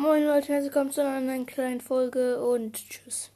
Moin Leute, herzlich willkommen zu einer neuen kleinen Folge und tschüss.